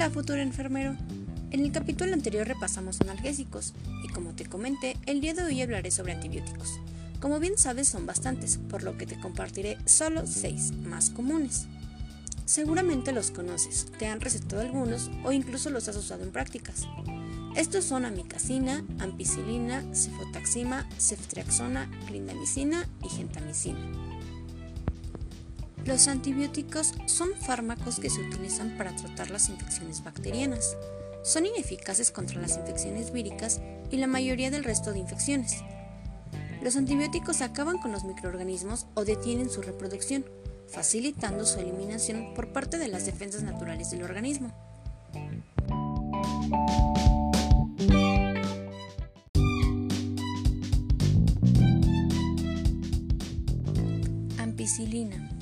Hola futuro enfermero. En el capítulo anterior repasamos analgésicos y como te comenté, el día de hoy hablaré sobre antibióticos. Como bien sabes son bastantes, por lo que te compartiré solo 6 más comunes. Seguramente los conoces, te han recetado algunos o incluso los has usado en prácticas. Estos son amicacina, ampicilina, cefotaxima, ceftriaxona, clindamicina y gentamicina. Los antibióticos son fármacos que se utilizan para tratar las infecciones bacterianas. Son ineficaces contra las infecciones víricas y la mayoría del resto de infecciones. Los antibióticos acaban con los microorganismos o detienen su reproducción, facilitando su eliminación por parte de las defensas naturales del organismo. Ampicilina.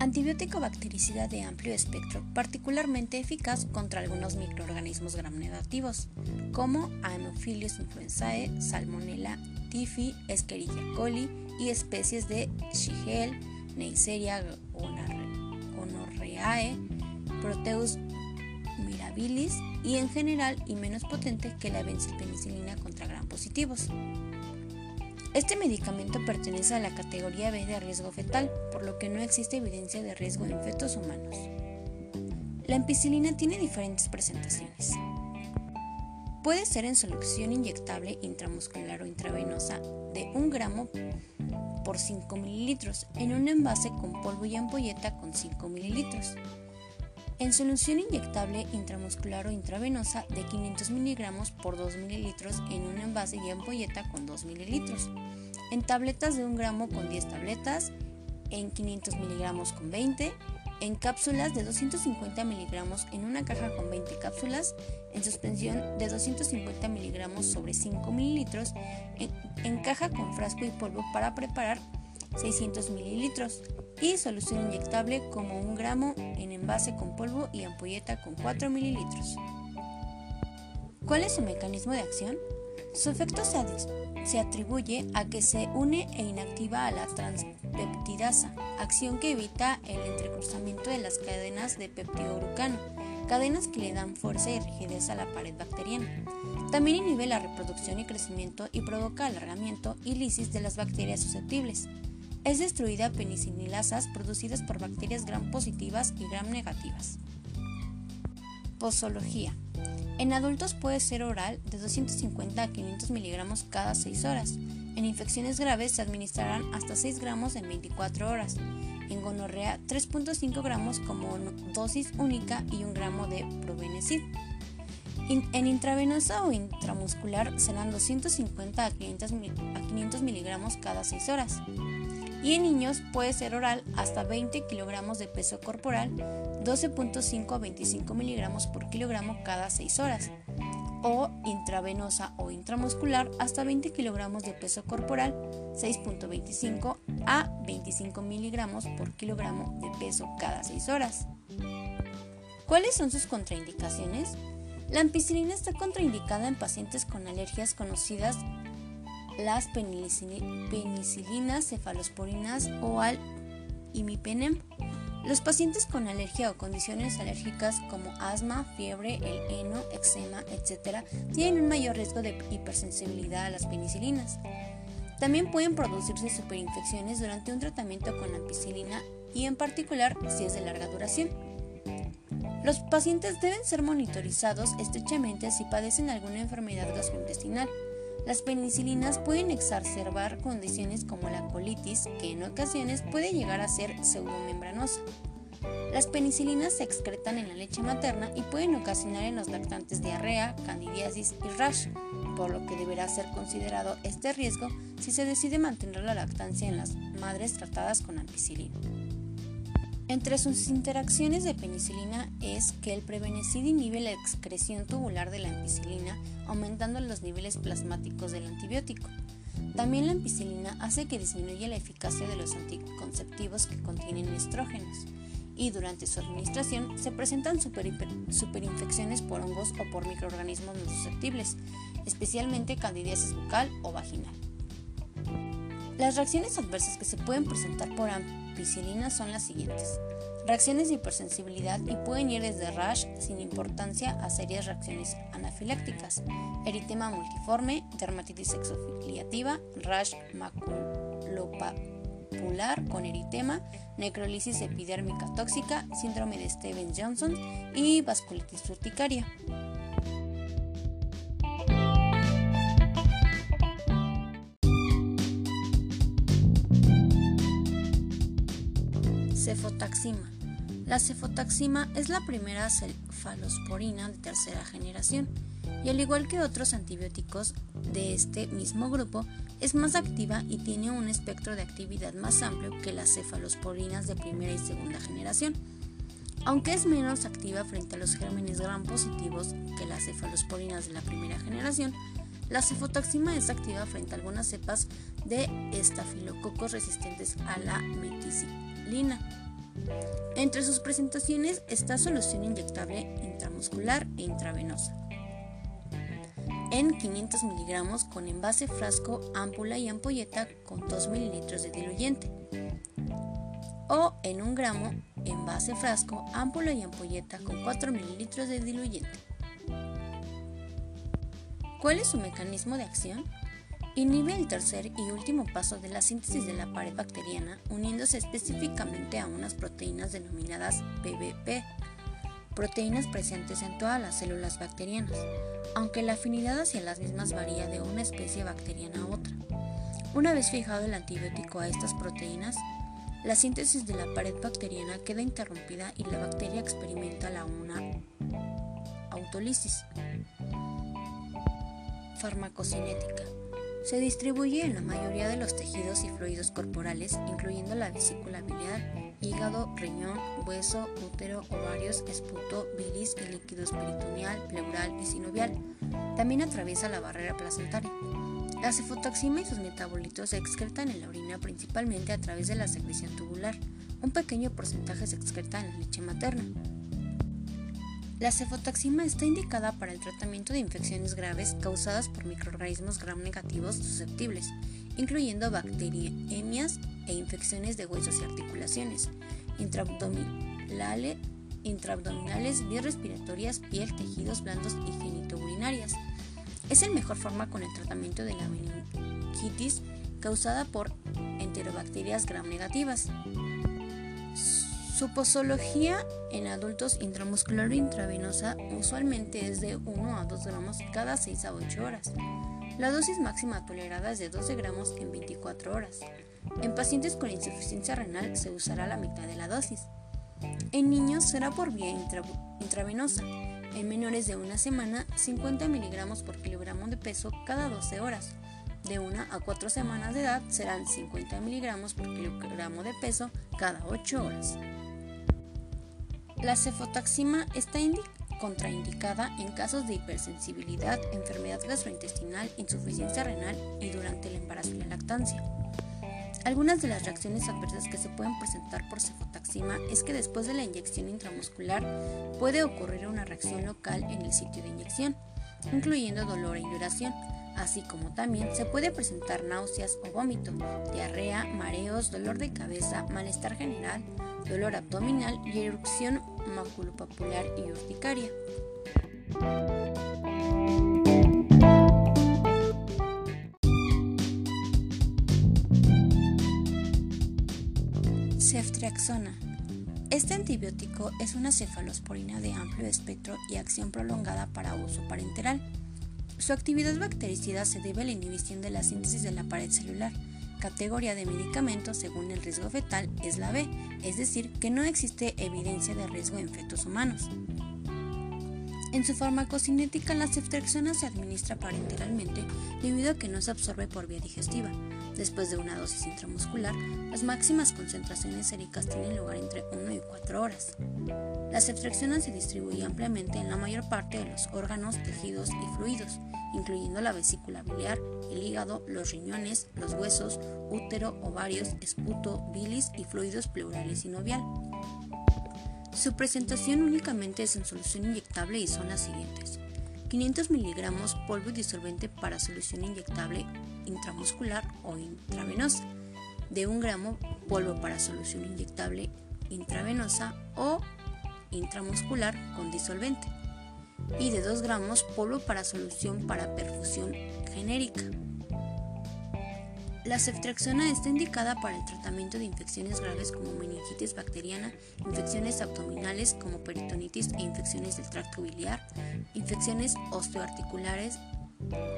Antibiótico bactericida de amplio espectro, particularmente eficaz contra algunos microorganismos gram negativos, como Anopheles influenzae, Salmonella typhi, Escherichia coli y especies de Shigella, Neisseria gonorrhoeae, Proteus mirabilis y en general y menos potente que la benzpenicilina contra gram positivos. Este medicamento pertenece a la categoría B de riesgo fetal, por lo que no existe evidencia de riesgo en fetos humanos. La ampicilina tiene diferentes presentaciones. Puede ser en solución inyectable intramuscular o intravenosa de 1 gramo por 5 mililitros en un envase con polvo y ampolleta con 5 mililitros. En solución inyectable intramuscular o intravenosa de 500 miligramos por 2 mililitros en un envase y ampolleta con 2 mililitros. En tabletas de 1 gramo con 10 tabletas. En 500 miligramos con 20. En cápsulas de 250 miligramos en una caja con 20 cápsulas. En suspensión de 250 miligramos sobre 5 mililitros. En, en caja con frasco y polvo para preparar 600 mililitros y solución inyectable como 1 gramo en envase con polvo y ampolleta con 4 mililitros. ¿Cuál es su mecanismo de acción? Su efecto se, se atribuye a que se une e inactiva a la transpeptidasa, acción que evita el entrecruzamiento de las cadenas de peptidoglucano, cadenas que le dan fuerza y rigidez a la pared bacteriana. También inhibe la reproducción y crecimiento y provoca alargamiento y lisis de las bacterias susceptibles. Es destruida penicililasas producidas por bacterias gram positivas y gram negativas. Posología. En adultos puede ser oral de 250 a 500 miligramos cada 6 horas. En infecciones graves se administrarán hasta 6 gramos en 24 horas. En gonorrea 3.5 gramos como dosis única y 1 gramo de probenecid. En intravenosa o intramuscular serán 250 a 500 miligramos cada 6 horas y en niños puede ser oral hasta 20 kilogramos de peso corporal, 12.5 a 25 miligramos por kilogramo cada 6 horas, o intravenosa o intramuscular hasta 20 kilogramos de peso corporal, 6.25 a 25 miligramos por kilogramo de peso cada 6 horas. ¿Cuáles son sus contraindicaciones? La ampicilina está contraindicada en pacientes con alergias conocidas las penicilinas cefalosporinas o al imipenem. Los pacientes con alergia o condiciones alérgicas como asma, fiebre, el heno, eczema, etc., tienen un mayor riesgo de hipersensibilidad a las penicilinas. También pueden producirse superinfecciones durante un tratamiento con ampicilina y en particular si es de larga duración. Los pacientes deben ser monitorizados estrechamente si padecen alguna enfermedad gastrointestinal las penicilinas pueden exacerbar condiciones como la colitis, que en ocasiones puede llegar a ser pseudomembranosa. Las penicilinas se excretan en la leche materna y pueden ocasionar en los lactantes diarrea, candidiasis y rash, por lo que deberá ser considerado este riesgo si se decide mantener la lactancia en las madres tratadas con ampicilina. Entre sus interacciones de penicilina es que el prevenecid inhibe la excreción tubular de la ampicilina, aumentando los niveles plasmáticos del antibiótico. También la ampicilina hace que disminuya la eficacia de los anticonceptivos que contienen estrógenos y durante su administración se presentan superinfecciones por hongos o por microorganismos no susceptibles, especialmente candidiasis bucal o vaginal. Las reacciones adversas que se pueden presentar por ampicilina son las siguientes. reacciones de hipersensibilidad y pueden ir desde rash sin importancia a serias reacciones anafilácticas, eritema multiforme, dermatitis exofiliativa, rash maculopapular con eritema, necrolisis epidérmica tóxica, síndrome de Stevens-Johnson y vasculitis urticaria. Cefotaxima. La cefotaxima es la primera cefalosporina de tercera generación y al igual que otros antibióticos de este mismo grupo, es más activa y tiene un espectro de actividad más amplio que las cefalosporinas de primera y segunda generación. Aunque es menos activa frente a los gérmenes gram positivos que las cefalosporinas de la primera generación, la cefotaxima es activa frente a algunas cepas de estafilococos resistentes a la Entre sus presentaciones está solución inyectable intramuscular e intravenosa. En 500 miligramos con envase frasco, ámpula y ampolleta con 2 mililitros de diluyente. O en un gramo envase frasco, ámpula y ampolleta con 4 mililitros de diluyente. ¿Cuál es su mecanismo de acción? Inhibe el tercer y último paso de la síntesis de la pared bacteriana, uniéndose específicamente a unas proteínas denominadas PBP, proteínas presentes en todas las células bacterianas, aunque la afinidad hacia las mismas varía de una especie bacteriana a otra. Una vez fijado el antibiótico a estas proteínas, la síntesis de la pared bacteriana queda interrumpida y la bacteria experimenta la una autolisis. Farmacocinética. Se distribuye en la mayoría de los tejidos y fluidos corporales, incluyendo la vesícula biliar, hígado, riñón, hueso, útero, ovarios, esputo, bilis y líquido peritoneal, pleural y sinovial. También atraviesa la barrera placentaria. La cefotoxima y sus metabolitos se excretan en la orina principalmente a través de la secreción tubular. Un pequeño porcentaje se excreta en la leche materna. La cefotaxima está indicada para el tratamiento de infecciones graves causadas por microorganismos gram negativos susceptibles, incluyendo bacteriemias e infecciones de huesos y articulaciones, intraabdominales, intraabdominales, respiratorias, piel, tejidos blandos y genitourinarias. Es el mejor fármaco en el tratamiento de la meningitis causada por enterobacterias gram negativas. Su posología en adultos intramuscular o intravenosa usualmente es de 1 a 2 gramos cada 6 a 8 horas. La dosis máxima tolerada es de 12 gramos en 24 horas. En pacientes con insuficiencia renal se usará la mitad de la dosis. En niños será por vía intravenosa. En menores de una semana, 50 miligramos por kilogramo de peso cada 12 horas. De 1 a 4 semanas de edad serán 50 miligramos por kilogramo de peso cada 8 horas. La cefotaxima está contraindicada en casos de hipersensibilidad, enfermedad gastrointestinal, insuficiencia renal y durante el embarazo y la lactancia. Algunas de las reacciones adversas que se pueden presentar por cefotaxima es que después de la inyección intramuscular puede ocurrir una reacción local en el sitio de inyección, incluyendo dolor e induración, así como también se puede presentar náuseas o vómito, diarrea, mareos, dolor de cabeza, malestar general, dolor abdominal y erupción maculopapular y urticaria. Ceftriaxona. Este antibiótico es una cefalosporina de amplio espectro y acción prolongada para uso parenteral. Su actividad bactericida se debe a la inhibición de la síntesis de la pared celular, categoría de medicamentos según el riesgo fetal es la B, es decir, que no existe evidencia de riesgo en fetos humanos. En su farmacocinética, la ceftriaxona se administra parenteralmente debido a que no se absorbe por vía digestiva. Después de una dosis intramuscular, las máximas concentraciones séricas tienen lugar entre 1 y 4 horas. La ceftriaxona se distribuye ampliamente en la mayor parte de los órganos, tejidos y fluidos, incluyendo la vesícula biliar, el hígado, los riñones, los huesos, útero, ovarios, esputo, bilis y fluidos pleurales y novial. Su presentación únicamente es en solución inyectable y son las siguientes. 500 miligramos polvo disolvente para solución inyectable intramuscular o intravenosa, de 1 gramo polvo para solución inyectable intravenosa o intramuscular con disolvente y de 2 gramos polvo para solución para perfusión genérica. La ceftriaxona está indicada para el tratamiento de infecciones graves como meningitis bacteriana, infecciones abdominales como peritonitis e infecciones del tracto biliar, infecciones osteoarticulares,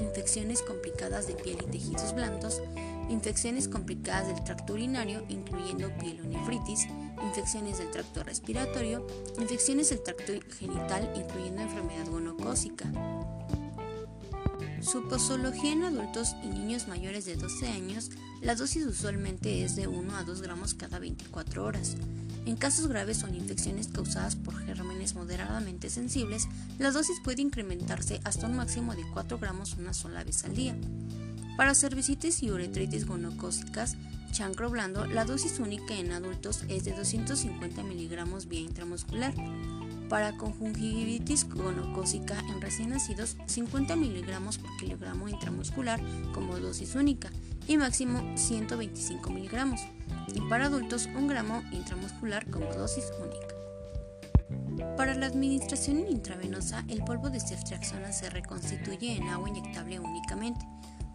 infecciones complicadas de piel y tejidos blandos, infecciones complicadas del tracto urinario, incluyendo pielonefritis, infecciones del tracto respiratorio, infecciones del tracto genital, incluyendo enfermedad gonocócica. Su posología en adultos y niños mayores de 12 años, la dosis usualmente es de 1 a 2 gramos cada 24 horas. En casos graves son infecciones causadas por gérmenes moderadamente sensibles, la dosis puede incrementarse hasta un máximo de 4 gramos una sola vez al día. Para cervicitis y uretritis gonocócicas, chancro blando, la dosis única en adultos es de 250 miligramos vía intramuscular. Para conjuntivitis gonocócica en recién nacidos, 50 miligramos por kilogramo intramuscular como dosis única y máximo 125 miligramos. Y para adultos, 1 gramo intramuscular como dosis única. Para la administración intravenosa, el polvo de ceftriaxona se reconstituye en agua inyectable únicamente.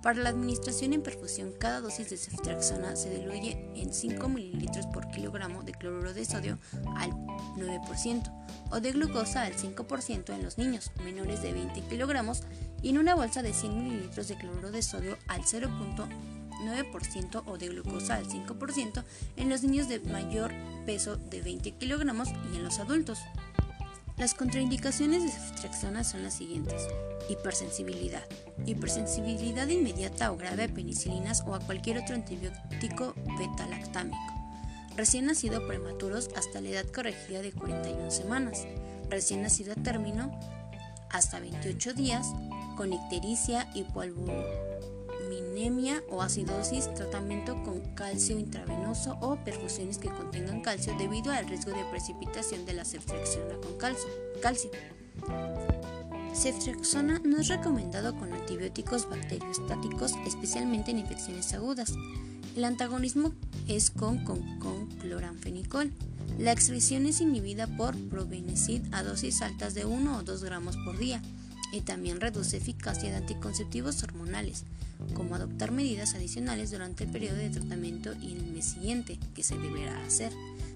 Para la administración en perfusión, cada dosis de ceftriaxona se diluye en 5 ml por kilogramo de cloruro de sodio al 9% o de glucosa al 5% en los niños menores de 20 kilogramos y en una bolsa de 100 ml de cloruro de sodio al 0.9% o de glucosa al 5% en los niños de mayor peso de 20 kilogramos y en los adultos. Las contraindicaciones de ceftriaxona son las siguientes. Hipersensibilidad. Hipersensibilidad inmediata o grave a penicilinas o a cualquier otro antibiótico beta-lactámico. Recién nacido prematuros hasta la edad corregida de 41 semanas. Recién nacido a término hasta 28 días con ictericia, hipoalbuminemia o acidosis, tratamiento con calcio intravenoso o perfusiones que contengan calcio debido al riesgo de precipitación de la ceftriaxona con calcio. calcio. Ceftriaxona no es recomendado con antibióticos bacteriostáticos, especialmente en infecciones agudas. El antagonismo es con, con, cloranfenicol. La excreción es inhibida por probenecid a dosis altas de 1 o 2 gramos por día y también reduce eficacia de anticonceptivos hormonales, como adoptar medidas adicionales durante el periodo de tratamiento y el mes siguiente, que se deberá hacer.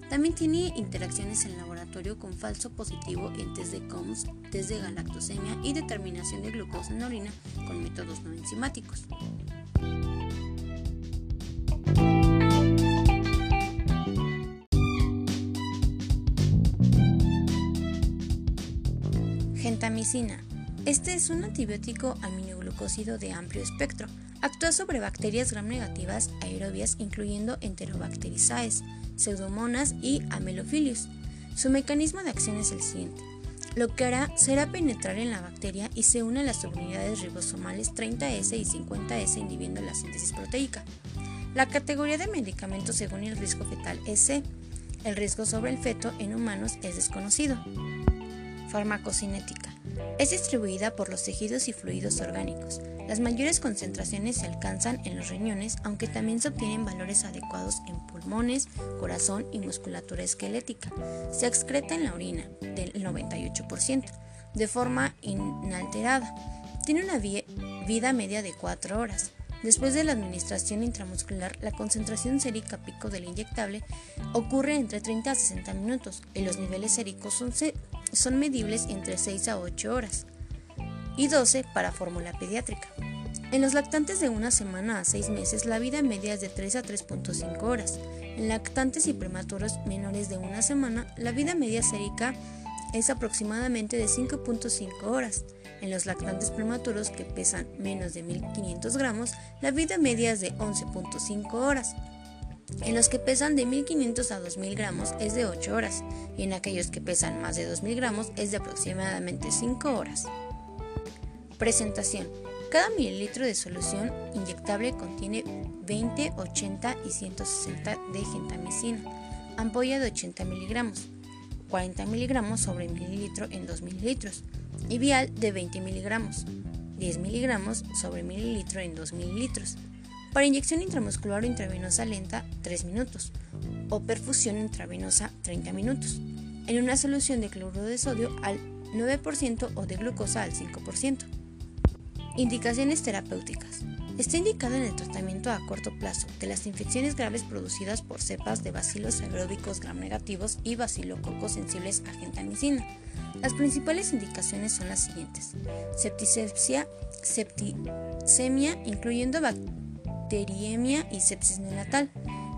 También tiene interacciones en laboratorio con falso positivo en test de COMS, test de galactosemia y determinación de glucosa en orina con métodos no enzimáticos. Gentamicina. Este es un antibiótico aminoglucósido de amplio espectro. Actúa sobre bacterias gram negativas aerobias incluyendo Enterobacteriaceae, Pseudomonas y Amelophilus. Su mecanismo de acción es el siguiente. Lo que hará será penetrar en la bacteria y se une a las subunidades ribosomales 30S y 50S inhibiendo la síntesis proteica. La categoría de medicamentos según el riesgo fetal es C. El riesgo sobre el feto en humanos es desconocido. Farmacocinética. Es distribuida por los tejidos y fluidos orgánicos. Las mayores concentraciones se alcanzan en los riñones, aunque también se obtienen valores adecuados en pulmones, corazón y musculatura esquelética. Se excreta en la orina, del 98%, de forma inalterada. Tiene una vida media de 4 horas. Después de la administración intramuscular, la concentración sérica pico del inyectable ocurre entre 30 a 60 minutos y los niveles séricos son, son medibles entre 6 a 8 horas y 12 para fórmula pediátrica. En los lactantes de una semana a 6 meses, la vida media es de 3 a 3.5 horas. En lactantes y prematuros menores de una semana, la vida media sérica es aproximadamente de 5.5 horas. En los lactantes prematuros que pesan menos de 1500 gramos, la vida media es de 11.5 horas. En los que pesan de 1500 a 2000 gramos es de 8 horas y en aquellos que pesan más de 2000 gramos es de aproximadamente 5 horas. Presentación. Cada mililitro de solución inyectable contiene 20, 80 y 160 de gentamicina, ampolla de 80 miligramos, 40 miligramos sobre mililitro en 2 mililitros y vial de 20 miligramos, 10 miligramos sobre mililitro en 2 mililitros. Para inyección intramuscular o intravenosa lenta, 3 minutos. o perfusión intravenosa 30 minutos, en una solución de cloruro de sodio al 9% o de glucosa al 5%. Indicaciones terapéuticas. Está indicado en el tratamiento a corto plazo de las infecciones graves producidas por cepas de bacilos aeróbicos gram negativos y bacilococos sensibles a gentamicina. Las principales indicaciones son las siguientes: septicemia, septicemia incluyendo y sepsis neonatal,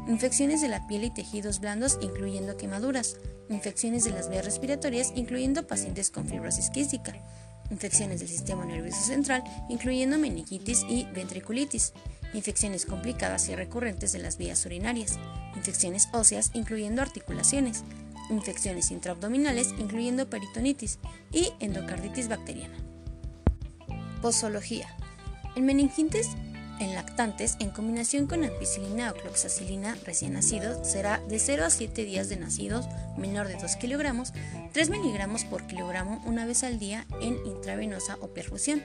infecciones de la piel y tejidos blandos incluyendo quemaduras, infecciones de las vías respiratorias incluyendo pacientes con fibrosis quística infecciones del sistema nervioso central, incluyendo meningitis y ventriculitis, infecciones complicadas y recurrentes de las vías urinarias, infecciones óseas, incluyendo articulaciones, infecciones intraabdominales, incluyendo peritonitis y endocarditis bacteriana. Posología. En meningitis en lactantes, en combinación con ampicilina o cloxacilina recién nacidos, será de 0 a 7 días de nacidos, menor de 2 kilogramos, 3 miligramos por kilogramo una vez al día en intravenosa o perfusión.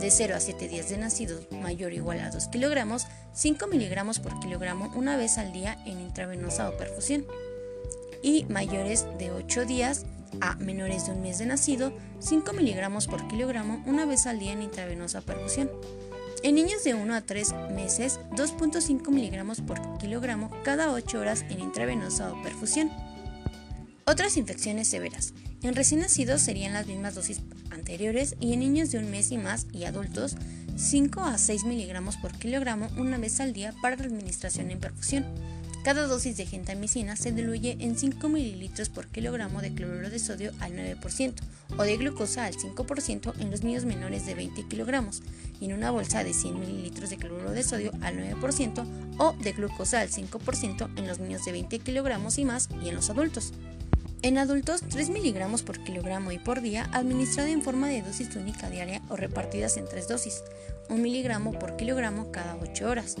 De 0 a 7 días de nacidos, mayor o igual a 2 kilogramos, 5 miligramos por kilogramo una vez al día en intravenosa o perfusión. Y mayores de 8 días a menores de un mes de nacido, 5 miligramos por kilogramo una vez al día en intravenosa perfusión. En niños de 1 a 3 meses, 2.5 miligramos por kilogramo cada 8 horas en intravenosa o perfusión. Otras infecciones severas. En recién nacidos serían las mismas dosis anteriores y en niños de un mes y más y adultos 5 a 6 miligramos por kilogramo una vez al día para la administración en perfusión. Cada dosis de gentamicina se diluye en 5 ml por kilogramo de cloruro de sodio al 9% o de glucosa al 5% en los niños menores de 20 kilogramos y en una bolsa de 100 ml de cloruro de sodio al 9% o de glucosa al 5% en los niños de 20 kilogramos y más y en los adultos. En adultos, 3 miligramos por kilogramo y por día, administrado en forma de dosis única diaria o repartidas en tres dosis, 1 miligramo por kilogramo cada 8 horas.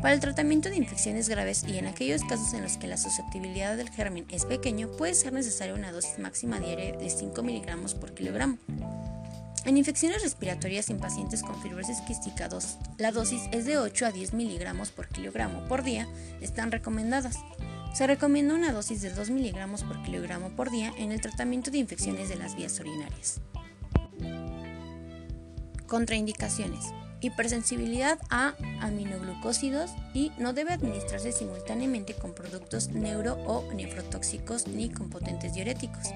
Para el tratamiento de infecciones graves y en aquellos casos en los que la susceptibilidad del germen es pequeño, puede ser necesaria una dosis máxima diaria de 5 miligramos por kilogramo. En infecciones respiratorias en pacientes con fibrosis quística 2, la dosis es de 8 a 10 miligramos por kilogramo por día, están recomendadas. Se recomienda una dosis de 2 miligramos por kilogramo por día en el tratamiento de infecciones de las vías urinarias. Contraindicaciones hipersensibilidad a aminoglucósidos y no debe administrarse simultáneamente con productos neuro o nefrotóxicos ni con potentes diuréticos.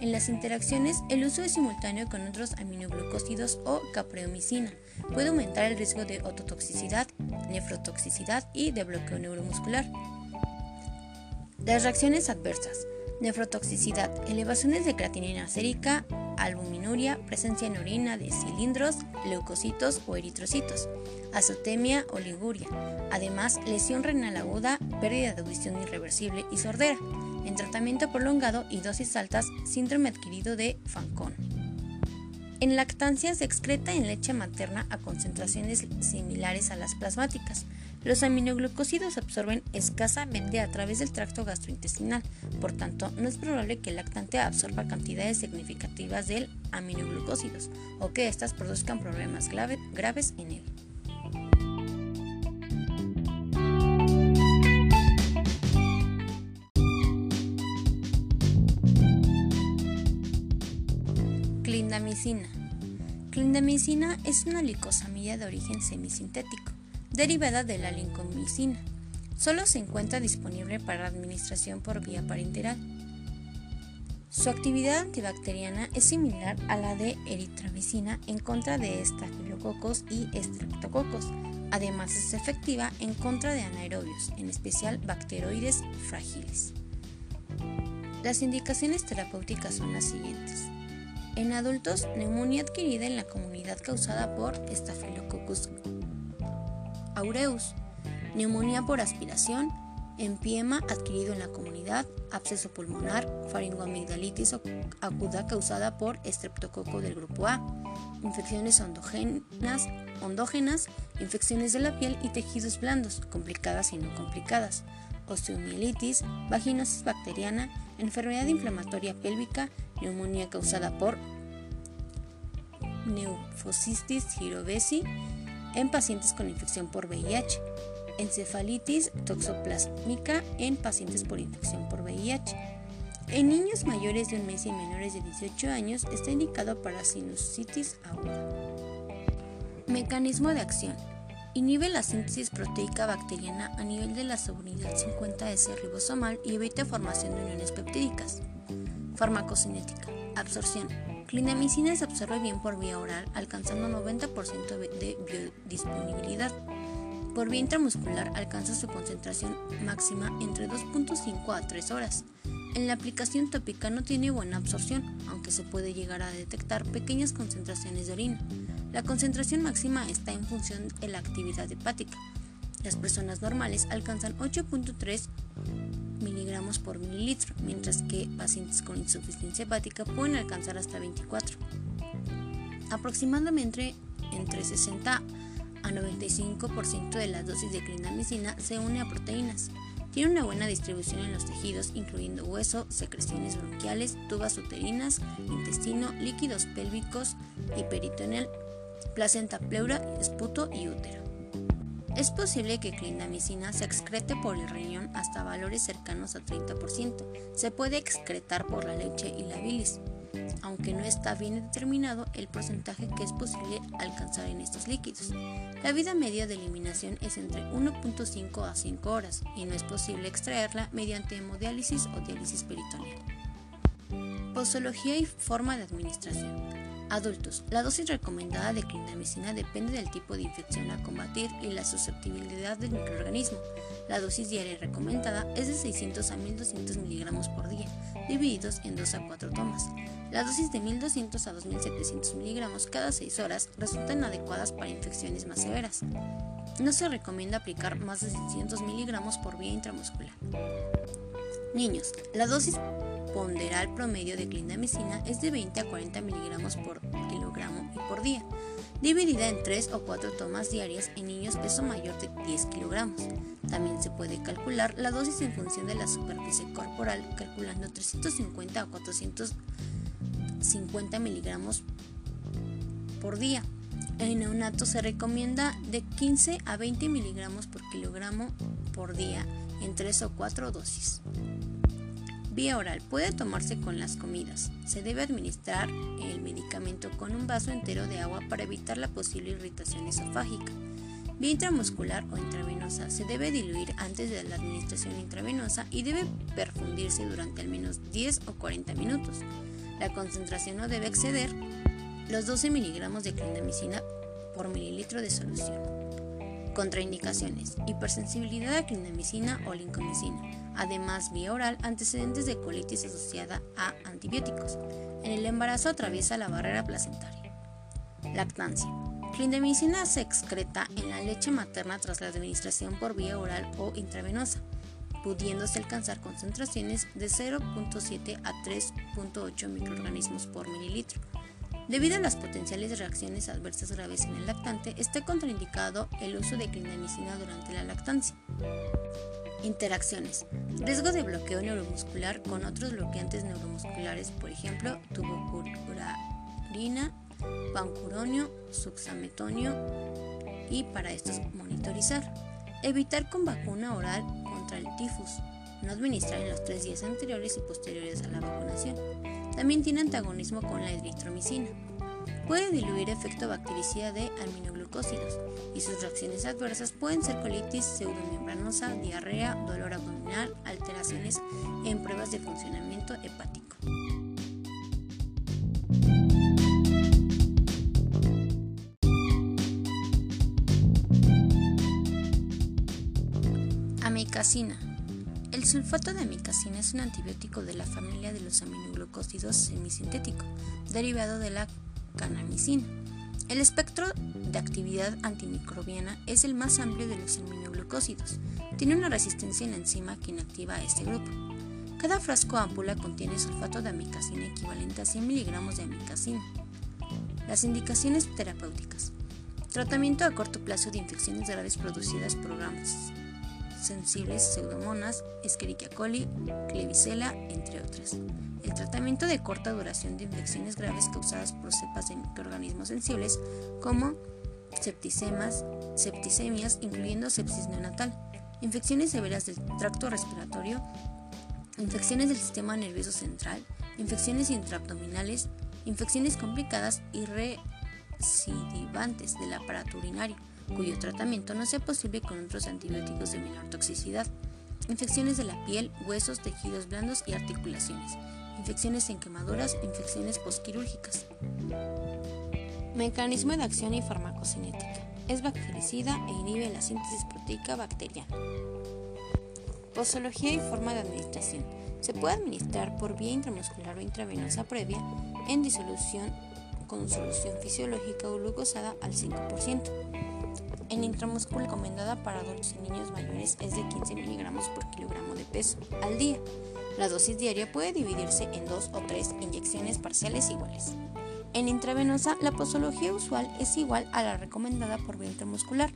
En las interacciones, el uso es simultáneo con otros aminoglucósidos o capreomicina. Puede aumentar el riesgo de ototoxicidad, nefrotoxicidad y de bloqueo neuromuscular. Las reacciones adversas. Nefrotoxicidad, elevaciones de creatinina sérica, albuminuria, presencia en orina de cilindros, leucocitos o eritrocitos, azotemia o liguria, además lesión renal aguda, pérdida de audición irreversible y sordera, en tratamiento prolongado y dosis altas, síndrome adquirido de Fanconi. En lactancia se excreta en leche materna a concentraciones similares a las plasmáticas. Los aminoglucósidos se absorben escasamente a través del tracto gastrointestinal, por tanto, no es probable que el lactante absorba cantidades significativas de aminoglucósidos o que éstas produzcan problemas graves en él. Clindamicina. Clindamicina es una licosamida de origen semisintético derivada de la lincomicina. Solo se encuentra disponible para administración por vía parenteral. Su actividad antibacteriana es similar a la de eritramicina en contra de estafilococos y estreptococos. Además es efectiva en contra de anaerobios, en especial bacteroides frágiles. Las indicaciones terapéuticas son las siguientes. En adultos, neumonía adquirida en la comunidad causada por Staphylococcus aureus, neumonía por aspiración, empiema adquirido en la comunidad, absceso pulmonar, faringoamigdalitis aguda causada por estreptococo del grupo A, infecciones endógenas, infecciones de la piel y tejidos blandos, complicadas y no complicadas, osteomielitis, vaginosis bacteriana, enfermedad inflamatoria pélvica, neumonía causada por neufocystis girovesi, en pacientes con infección por VIH, encefalitis toxoplasmica en pacientes por infección por VIH. En niños mayores de un mes y menores de 18 años está indicado para sinusitis aguda. Mecanismo de acción. Inhibe la síntesis proteica bacteriana a nivel de la subunidad 50S ribosomal y evita formación de uniones peptídicas. Farmacocinética. Absorción. Clindamicina se absorbe bien por vía oral, alcanzando 90% de biodisponibilidad. Por vía intramuscular alcanza su concentración máxima entre 2.5 a 3 horas. En la aplicación tópica no tiene buena absorción, aunque se puede llegar a detectar pequeñas concentraciones de orina. La concentración máxima está en función de la actividad hepática. Las personas normales alcanzan 8.3 miligramos por mililitro, mientras que pacientes con insuficiencia hepática pueden alcanzar hasta 24. Aproximadamente entre 60 a 95% de las dosis de clindamicina se une a proteínas. Tiene una buena distribución en los tejidos, incluyendo hueso, secreciones bronquiales, tubas uterinas, intestino, líquidos pélvicos y peritoneal, placenta pleura, esputo y útero. Es posible que clindamicina se excrete por el riñón hasta valores cercanos a 30%. Se puede excretar por la leche y la bilis, aunque no está bien determinado el porcentaje que es posible alcanzar en estos líquidos. La vida media de eliminación es entre 1.5 a 5 horas y no es posible extraerla mediante hemodiálisis o diálisis peritoneal. Posología y forma de administración. Adultos. La dosis recomendada de clindamicina depende del tipo de infección a combatir y la susceptibilidad del microorganismo. La dosis diaria recomendada es de 600 a 1200 miligramos por día, divididos en 2 a 4 tomas. La dosis de 1200 a 2700 miligramos cada 6 horas resultan adecuadas para infecciones más severas. No se recomienda aplicar más de 600 miligramos por vía intramuscular. Niños. La dosis ponderal promedio de clindamicina es de 20 a 40 miligramos por kilogramo y por día, dividida en 3 o 4 tomas diarias en niños peso mayor de 10 kilogramos. También se puede calcular la dosis en función de la superficie corporal, calculando 350 a 450 miligramos por día. En neonato se recomienda de 15 a 20 miligramos por kilogramo por día en 3 o 4 dosis. Vía oral. Puede tomarse con las comidas. Se debe administrar el medicamento con un vaso entero de agua para evitar la posible irritación esofágica. Vía intramuscular o intravenosa. Se debe diluir antes de la administración intravenosa y debe perfundirse durante al menos 10 o 40 minutos. La concentración no debe exceder los 12 miligramos de clindamicina por mililitro de solución. Contraindicaciones. Hipersensibilidad a clindamicina o lincomicina además vía oral antecedentes de colitis asociada a antibióticos. En el embarazo atraviesa la barrera placentaria. Lactancia. Clindamicina se excreta en la leche materna tras la administración por vía oral o intravenosa, pudiéndose alcanzar concentraciones de 0.7 a 3.8 microorganismos por mililitro. Debido a las potenciales reacciones adversas graves en el lactante, está contraindicado el uso de clindamicina durante la lactancia. Interacciones. Riesgo de bloqueo neuromuscular con otros bloqueantes neuromusculares, por ejemplo, tubocurarina, pancuronio, suxametonio y para estos monitorizar. Evitar con vacuna oral contra el tifus. No administrar en los tres días anteriores y posteriores a la vacunación. También tiene antagonismo con la eritromicina. Puede diluir efecto bactericida de aminoglucósidos y sus reacciones adversas pueden ser colitis pseudomembranosa, diarrea, dolor abdominal, alteraciones en pruebas de funcionamiento hepático. Amicacina. El sulfato de amicacina es un antibiótico de la familia de los aminoglucósidos semisintético, derivado de la canamicina. El espectro de actividad antimicrobiana es el más amplio de los aminoglucósidos. Tiene una resistencia en la enzima que inactiva a este grupo. Cada frasco ámpula contiene sulfato de amicacina equivalente a 100 miligramos de amicacina. Las indicaciones terapéuticas. Tratamiento a corto plazo de infecciones graves producidas por sensibles, pseudomonas, Escherichia coli, Klebsiella, entre otras. El tratamiento de corta duración de infecciones graves causadas por cepas de microorganismos sensibles como septicemas, septicemias, incluyendo sepsis neonatal, infecciones severas del tracto respiratorio, infecciones del sistema nervioso central, infecciones intraabdominales, infecciones complicadas y recidivantes del aparato urinario, cuyo tratamiento no sea posible con otros antibióticos de menor toxicidad, infecciones de la piel, huesos, tejidos blandos y articulaciones, infecciones en quemaduras, infecciones postquirúrgicas. Mecanismo de acción y farmacocinética. Es bactericida e inhibe la síntesis proteica bacteriana. Posología y forma de administración. Se puede administrar por vía intramuscular o intravenosa previa en disolución con solución fisiológica o glucosada al 5%. En intramuscular recomendada para adultos y niños mayores es de 15 miligramos por kilogramo de peso al día. La dosis diaria puede dividirse en dos o tres inyecciones parciales iguales. En intravenosa, la posología usual es igual a la recomendada por vía intramuscular.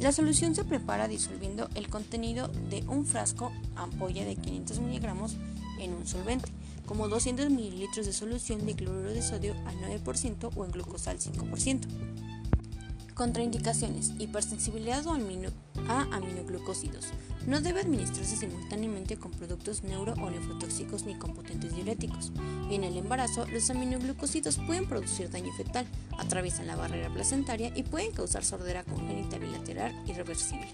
La solución se prepara disolviendo el contenido de un frasco ampolla de 500 miligramos en un solvente, como 200 mililitros de solución de cloruro de sodio al 9% o en glucosa al 5%. Contraindicaciones. Hipersensibilidad a aminoglucósidos. No debe administrarse simultáneamente con productos neuro o nefrotóxicos ni con potentes diuréticos. En el embarazo, los aminoglucósidos pueden producir daño fetal, atraviesan la barrera placentaria y pueden causar sordera congénita bilateral irreversible.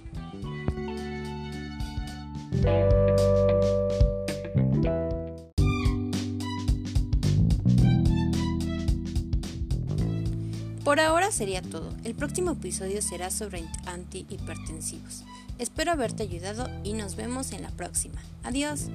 Por ahora sería todo. El próximo episodio será sobre antihipertensivos. Espero haberte ayudado y nos vemos en la próxima. Adiós.